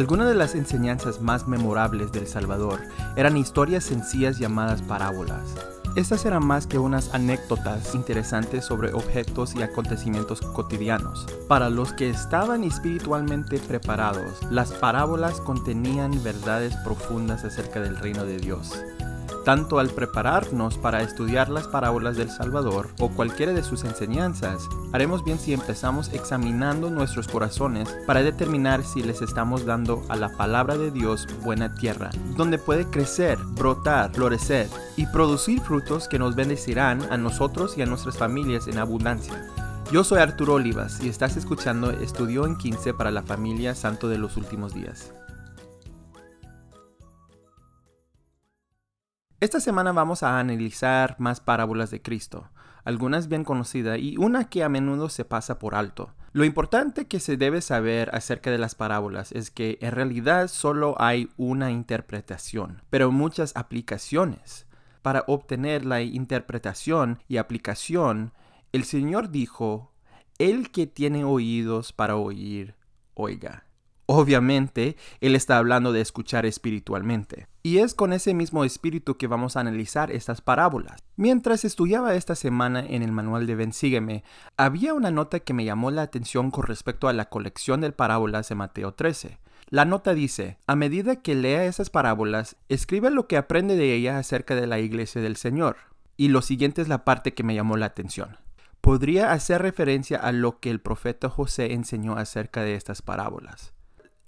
Algunas de las enseñanzas más memorables del Salvador eran historias sencillas llamadas parábolas. Estas eran más que unas anécdotas interesantes sobre objetos y acontecimientos cotidianos. Para los que estaban espiritualmente preparados, las parábolas contenían verdades profundas acerca del reino de Dios tanto al prepararnos para estudiar las parábolas del Salvador o cualquiera de sus enseñanzas, haremos bien si empezamos examinando nuestros corazones para determinar si les estamos dando a la palabra de Dios buena tierra, donde puede crecer, brotar, florecer y producir frutos que nos bendecirán a nosotros y a nuestras familias en abundancia. Yo soy Arturo Olivas y estás escuchando Estudio en 15 para la familia Santo de los Últimos Días. Esta semana vamos a analizar más parábolas de Cristo, algunas bien conocidas y una que a menudo se pasa por alto. Lo importante que se debe saber acerca de las parábolas es que en realidad solo hay una interpretación, pero muchas aplicaciones. Para obtener la interpretación y aplicación, el Señor dijo, El que tiene oídos para oír, oiga. Obviamente, él está hablando de escuchar espiritualmente. Y es con ese mismo espíritu que vamos a analizar estas parábolas. Mientras estudiaba esta semana en el manual de Ven Sígueme, había una nota que me llamó la atención con respecto a la colección de parábolas de Mateo 13. La nota dice, a medida que lea esas parábolas, escribe lo que aprende de ellas acerca de la iglesia del Señor. Y lo siguiente es la parte que me llamó la atención. Podría hacer referencia a lo que el profeta José enseñó acerca de estas parábolas.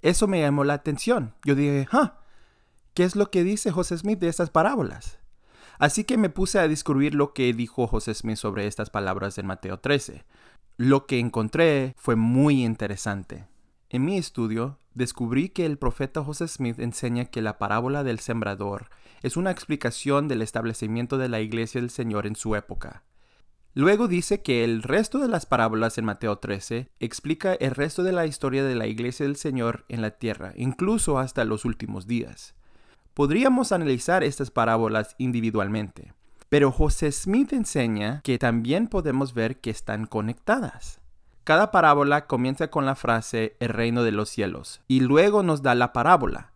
Eso me llamó la atención. Yo dije, ah, ¿qué es lo que dice José Smith de estas parábolas? Así que me puse a descubrir lo que dijo José Smith sobre estas palabras en Mateo 13. Lo que encontré fue muy interesante. En mi estudio, descubrí que el profeta José Smith enseña que la parábola del sembrador es una explicación del establecimiento de la iglesia del Señor en su época. Luego dice que el resto de las parábolas en Mateo 13 explica el resto de la historia de la iglesia del Señor en la tierra, incluso hasta los últimos días. Podríamos analizar estas parábolas individualmente, pero José Smith enseña que también podemos ver que están conectadas. Cada parábola comienza con la frase el reino de los cielos y luego nos da la parábola.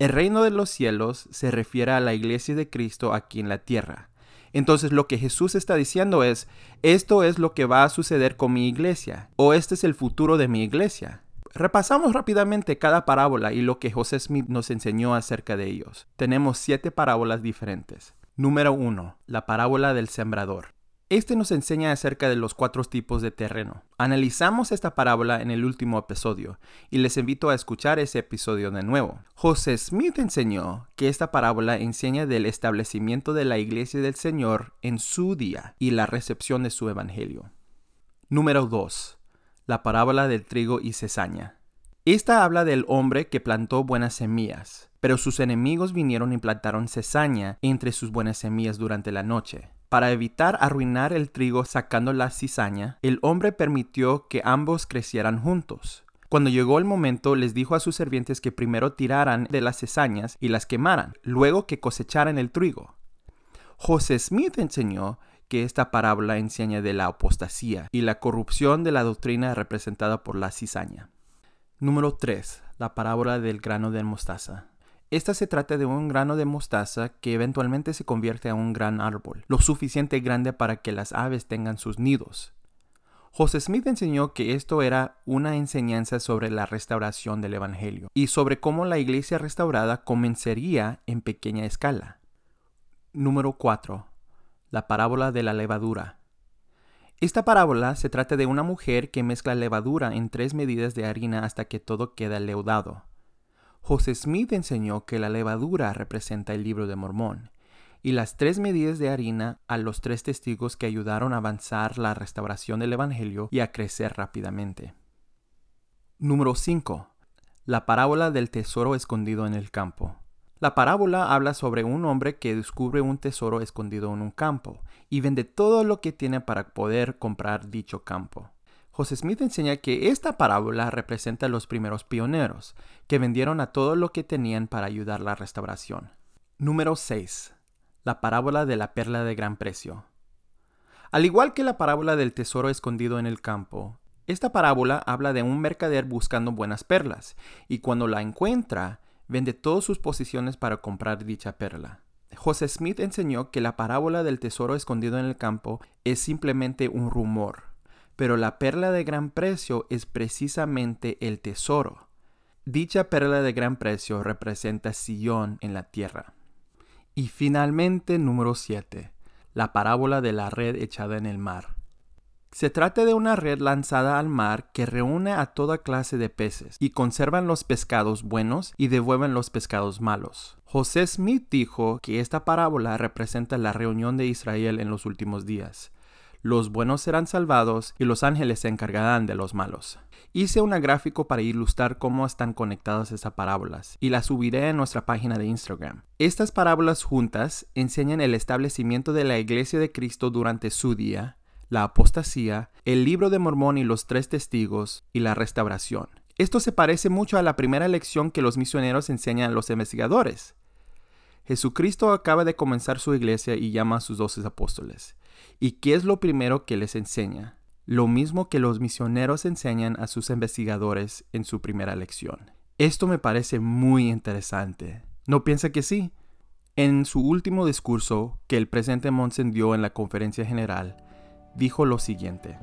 El reino de los cielos se refiere a la iglesia de Cristo aquí en la tierra entonces lo que Jesús está diciendo es, esto es lo que va a suceder con mi iglesia, o este es el futuro de mi iglesia. Repasamos rápidamente cada parábola y lo que José Smith nos enseñó acerca de ellos. Tenemos siete parábolas diferentes. Número 1. La parábola del sembrador. Este nos enseña acerca de los cuatro tipos de terreno. Analizamos esta parábola en el último episodio y les invito a escuchar ese episodio de nuevo. José Smith enseñó que esta parábola enseña del establecimiento de la iglesia del Señor en su día y la recepción de su evangelio. Número 2. La parábola del trigo y cesaña. Esta habla del hombre que plantó buenas semillas, pero sus enemigos vinieron y plantaron cesaña entre sus buenas semillas durante la noche. Para evitar arruinar el trigo sacando la cizaña, el hombre permitió que ambos crecieran juntos. Cuando llegó el momento, les dijo a sus servientes que primero tiraran de las cizañas y las quemaran, luego que cosecharan el trigo. José Smith enseñó que esta parábola enseña de la apostasía y la corrupción de la doctrina representada por la cizaña. Número 3. La parábola del grano de mostaza. Esta se trata de un grano de mostaza que eventualmente se convierte en un gran árbol, lo suficiente grande para que las aves tengan sus nidos. José Smith enseñó que esto era una enseñanza sobre la restauración del Evangelio y sobre cómo la iglesia restaurada comenzaría en pequeña escala. Número 4. La parábola de la levadura. Esta parábola se trata de una mujer que mezcla levadura en tres medidas de harina hasta que todo queda leudado. José Smith enseñó que la levadura representa el libro de Mormón y las tres medidas de harina a los tres testigos que ayudaron a avanzar la restauración del Evangelio y a crecer rápidamente. Número 5. La parábola del tesoro escondido en el campo. La parábola habla sobre un hombre que descubre un tesoro escondido en un campo y vende todo lo que tiene para poder comprar dicho campo. José Smith enseña que esta parábola representa a los primeros pioneros, que vendieron a todo lo que tenían para ayudar la restauración. Número 6. La parábola de la perla de gran precio. Al igual que la parábola del tesoro escondido en el campo, Esta parábola habla de un mercader buscando buenas perlas, y cuando la encuentra, vende todas sus posiciones para comprar dicha perla. José Smith enseñó que la parábola del tesoro escondido en el campo es simplemente un rumor, pero la perla de gran precio es precisamente el tesoro. Dicha perla de gran precio representa Sion en la tierra. Y finalmente, número 7, la parábola de la red echada en el mar. Se trata de una red lanzada al mar que reúne a toda clase de peces y conservan los pescados buenos y devuelven los pescados malos. José Smith dijo que esta parábola representa la reunión de Israel en los últimos días. Los buenos serán salvados y los ángeles se encargarán de los malos. Hice una gráfico para ilustrar cómo están conectadas esas parábolas y la subiré en nuestra página de Instagram. Estas parábolas juntas enseñan el establecimiento de la iglesia de Cristo durante su día la apostasía, el libro de Mormón y los tres testigos y la restauración. Esto se parece mucho a la primera lección que los misioneros enseñan a los investigadores. Jesucristo acaba de comenzar su iglesia y llama a sus doce apóstoles. ¿Y qué es lo primero que les enseña? Lo mismo que los misioneros enseñan a sus investigadores en su primera lección. Esto me parece muy interesante. ¿No piensa que sí? En su último discurso que el presidente Monsen dio en la conferencia general, dijo lo siguiente.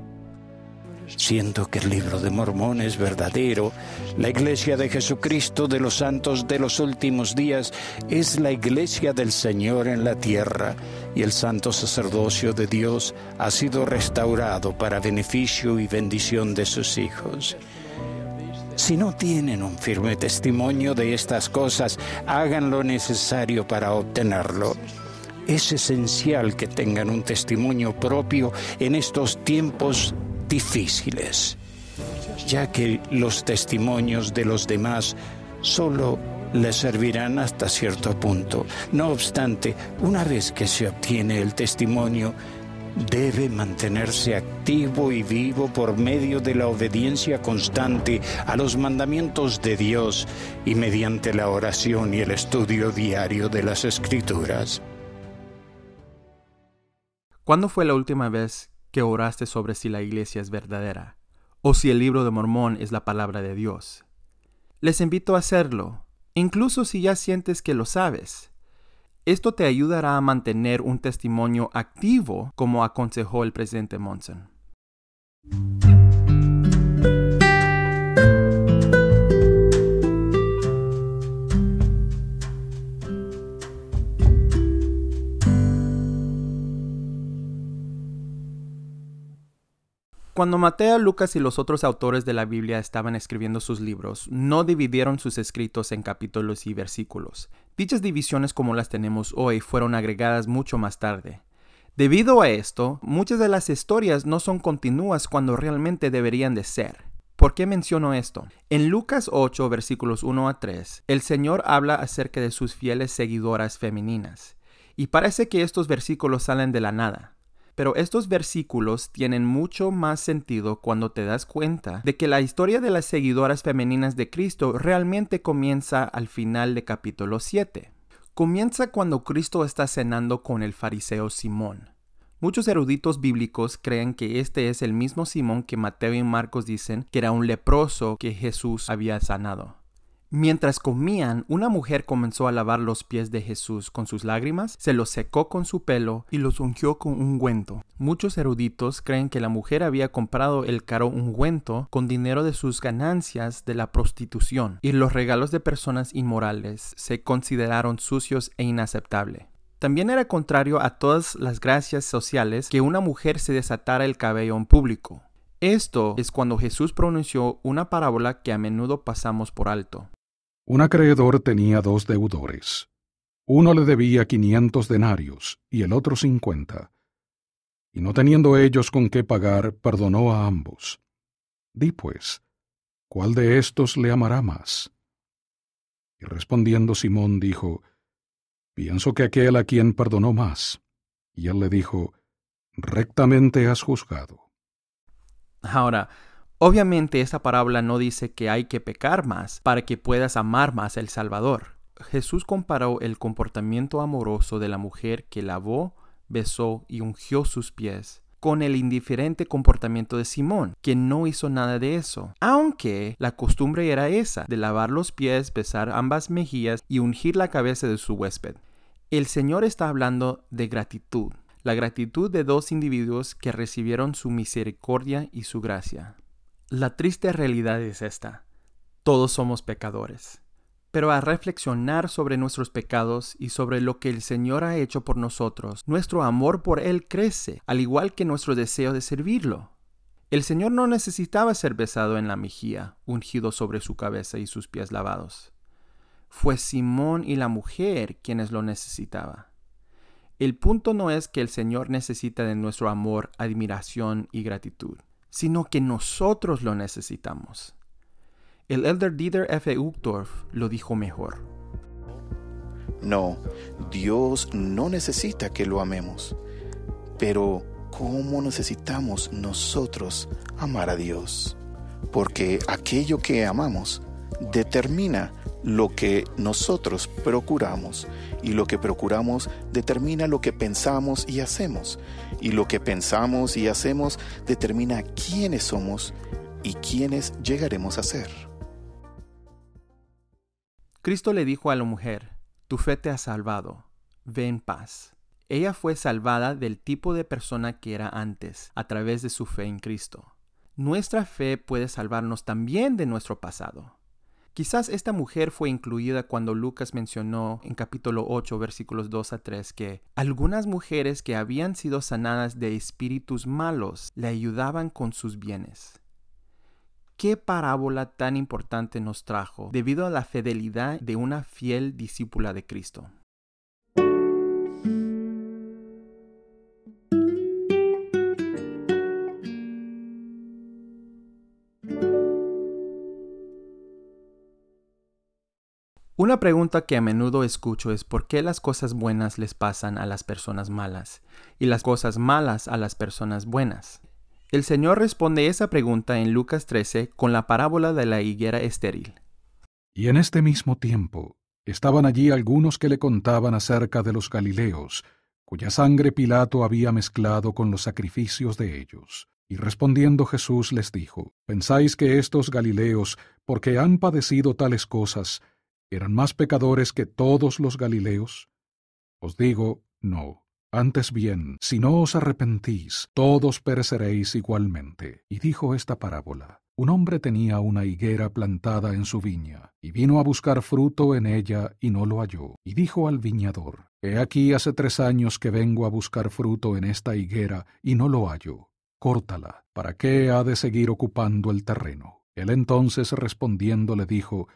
Siento que el libro de Mormón es verdadero. La iglesia de Jesucristo de los santos de los últimos días es la iglesia del Señor en la tierra y el santo sacerdocio de Dios ha sido restaurado para beneficio y bendición de sus hijos. Si no tienen un firme testimonio de estas cosas, hagan lo necesario para obtenerlo. Es esencial que tengan un testimonio propio en estos tiempos difíciles, ya que los testimonios de los demás solo les servirán hasta cierto punto. No obstante, una vez que se obtiene el testimonio, debe mantenerse activo y vivo por medio de la obediencia constante a los mandamientos de Dios y mediante la oración y el estudio diario de las escrituras. ¿Cuándo fue la última vez que oraste sobre si la iglesia es verdadera o si el libro de Mormón es la palabra de Dios? Les invito a hacerlo, incluso si ya sientes que lo sabes. Esto te ayudará a mantener un testimonio activo como aconsejó el presidente Monson. Cuando Mateo, Lucas y los otros autores de la Biblia estaban escribiendo sus libros, no dividieron sus escritos en capítulos y versículos. Dichas divisiones como las tenemos hoy fueron agregadas mucho más tarde. Debido a esto, muchas de las historias no son continuas cuando realmente deberían de ser. ¿Por qué menciono esto? En Lucas 8, versículos 1 a 3, el Señor habla acerca de sus fieles seguidoras femeninas. Y parece que estos versículos salen de la nada. Pero estos versículos tienen mucho más sentido cuando te das cuenta de que la historia de las seguidoras femeninas de Cristo realmente comienza al final de capítulo 7. Comienza cuando Cristo está cenando con el fariseo Simón. Muchos eruditos bíblicos creen que este es el mismo Simón que Mateo y Marcos dicen que era un leproso que Jesús había sanado. Mientras comían, una mujer comenzó a lavar los pies de Jesús con sus lágrimas, se los secó con su pelo y los ungió con ungüento. Muchos eruditos creen que la mujer había comprado el caro ungüento con dinero de sus ganancias de la prostitución, y los regalos de personas inmorales se consideraron sucios e inaceptables. También era contrario a todas las gracias sociales que una mujer se desatara el cabello en público. Esto es cuando Jesús pronunció una parábola que a menudo pasamos por alto. Un acreedor tenía dos deudores. Uno le debía quinientos denarios y el otro cincuenta. Y no teniendo ellos con qué pagar, perdonó a ambos. Di pues, ¿cuál de estos le amará más? Y respondiendo Simón dijo, Pienso que aquel a quien perdonó más. Y él le dijo, Rectamente has juzgado. Ahora, Obviamente esta parábola no dice que hay que pecar más para que puedas amar más al Salvador. Jesús comparó el comportamiento amoroso de la mujer que lavó, besó y ungió sus pies con el indiferente comportamiento de Simón, que no hizo nada de eso, aunque la costumbre era esa, de lavar los pies, besar ambas mejillas y ungir la cabeza de su huésped. El Señor está hablando de gratitud, la gratitud de dos individuos que recibieron su misericordia y su gracia. La triste realidad es esta. Todos somos pecadores. Pero al reflexionar sobre nuestros pecados y sobre lo que el Señor ha hecho por nosotros, nuestro amor por Él crece, al igual que nuestro deseo de servirlo. El Señor no necesitaba ser besado en la mejilla, ungido sobre su cabeza y sus pies lavados. Fue Simón y la mujer quienes lo necesitaban. El punto no es que el Señor necesita de nuestro amor, admiración y gratitud, sino que nosotros lo necesitamos. El elder Dieter F. Uchtdorf lo dijo mejor. No, Dios no necesita que lo amemos, pero ¿cómo necesitamos nosotros amar a Dios? Porque aquello que amamos determina lo que nosotros procuramos y lo que procuramos determina lo que pensamos y hacemos y lo que pensamos y hacemos determina quiénes somos y quiénes llegaremos a ser. Cristo le dijo a la mujer, tu fe te ha salvado, ve en paz. Ella fue salvada del tipo de persona que era antes, a través de su fe en Cristo. Nuestra fe puede salvarnos también de nuestro pasado. Quizás esta mujer fue incluida cuando Lucas mencionó en capítulo 8 versículos 2 a 3 que algunas mujeres que habían sido sanadas de espíritus malos le ayudaban con sus bienes qué parábola tan importante nos trajo debido a la fidelidad de una fiel discípula de Cristo. Una pregunta que a menudo escucho es por qué las cosas buenas les pasan a las personas malas y las cosas malas a las personas buenas. El Señor responde esa pregunta en Lucas 13 con la parábola de la higuera estéril. Y en este mismo tiempo estaban allí algunos que le contaban acerca de los Galileos, cuya sangre Pilato había mezclado con los sacrificios de ellos. Y respondiendo Jesús les dijo, ¿Pensáis que estos Galileos, porque han padecido tales cosas, eran más pecadores que todos los Galileos? Os digo, no antes bien, si no os arrepentís, todos pereceréis igualmente. Y dijo esta parábola. Un hombre tenía una higuera plantada en su viña, y vino a buscar fruto en ella y no lo halló. Y dijo al viñador, He aquí hace tres años que vengo a buscar fruto en esta higuera y no lo hallo. Córtala, ¿para qué ha de seguir ocupando el terreno? Él entonces respondiendo le dijo,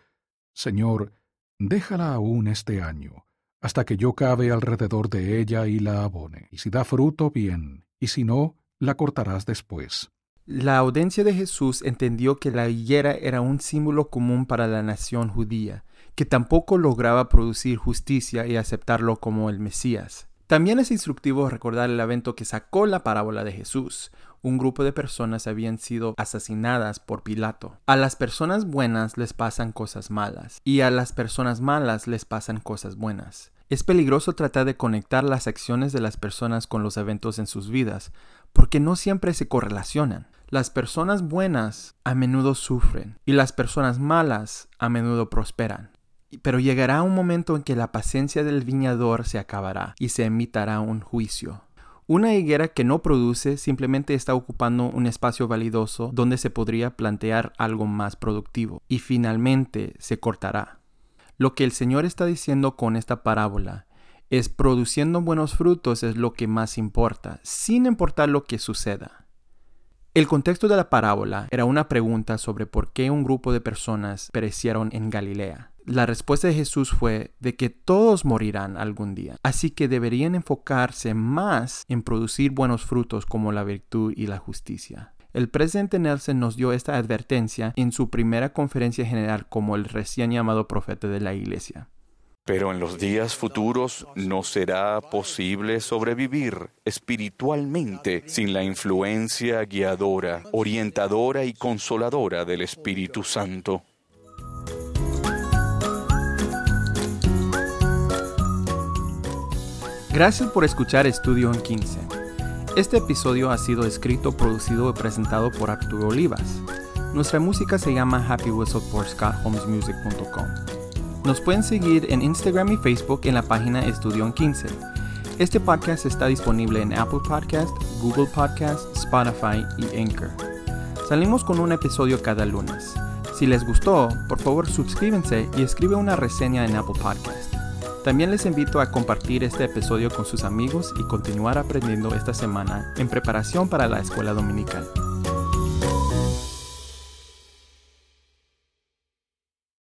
Señor, déjala aún este año hasta que yo cabe alrededor de ella y la abone. Y si da fruto, bien, y si no, la cortarás después. La audiencia de Jesús entendió que la higuera era un símbolo común para la nación judía, que tampoco lograba producir justicia y aceptarlo como el Mesías. También es instructivo recordar el evento que sacó la parábola de Jesús. Un grupo de personas habían sido asesinadas por Pilato. A las personas buenas les pasan cosas malas y a las personas malas les pasan cosas buenas. Es peligroso tratar de conectar las acciones de las personas con los eventos en sus vidas, porque no siempre se correlacionan. Las personas buenas a menudo sufren y las personas malas a menudo prosperan. Pero llegará un momento en que la paciencia del viñador se acabará y se emitará un juicio. Una higuera que no produce simplemente está ocupando un espacio validoso donde se podría plantear algo más productivo y finalmente se cortará. Lo que el Señor está diciendo con esta parábola es produciendo buenos frutos es lo que más importa, sin importar lo que suceda. El contexto de la parábola era una pregunta sobre por qué un grupo de personas perecieron en Galilea la respuesta de Jesús fue de que todos morirán algún día. Así que deberían enfocarse más en producir buenos frutos como la virtud y la justicia. El presidente Nelson nos dio esta advertencia en su primera conferencia general como el recién llamado profeta de la iglesia. Pero en los días futuros no será posible sobrevivir espiritualmente sin la influencia guiadora, orientadora y consoladora del Espíritu Santo. Gracias por escuchar Estudio en 15. Este episodio ha sido escrito, producido y presentado por Arturo Olivas. Nuestra música se llama Happy Whistle por scottholmesmusic.com. Nos pueden seguir en Instagram y Facebook en la página Estudión 15. Este podcast está disponible en Apple Podcast, Google Podcast, Spotify y Anchor. Salimos con un episodio cada lunes. Si les gustó, por favor suscríbanse y escribe una reseña en Apple Podcast. También les invito a compartir este episodio con sus amigos y continuar aprendiendo esta semana en preparación para la escuela dominical.